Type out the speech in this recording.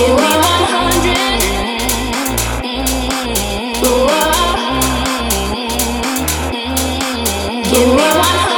Give me one.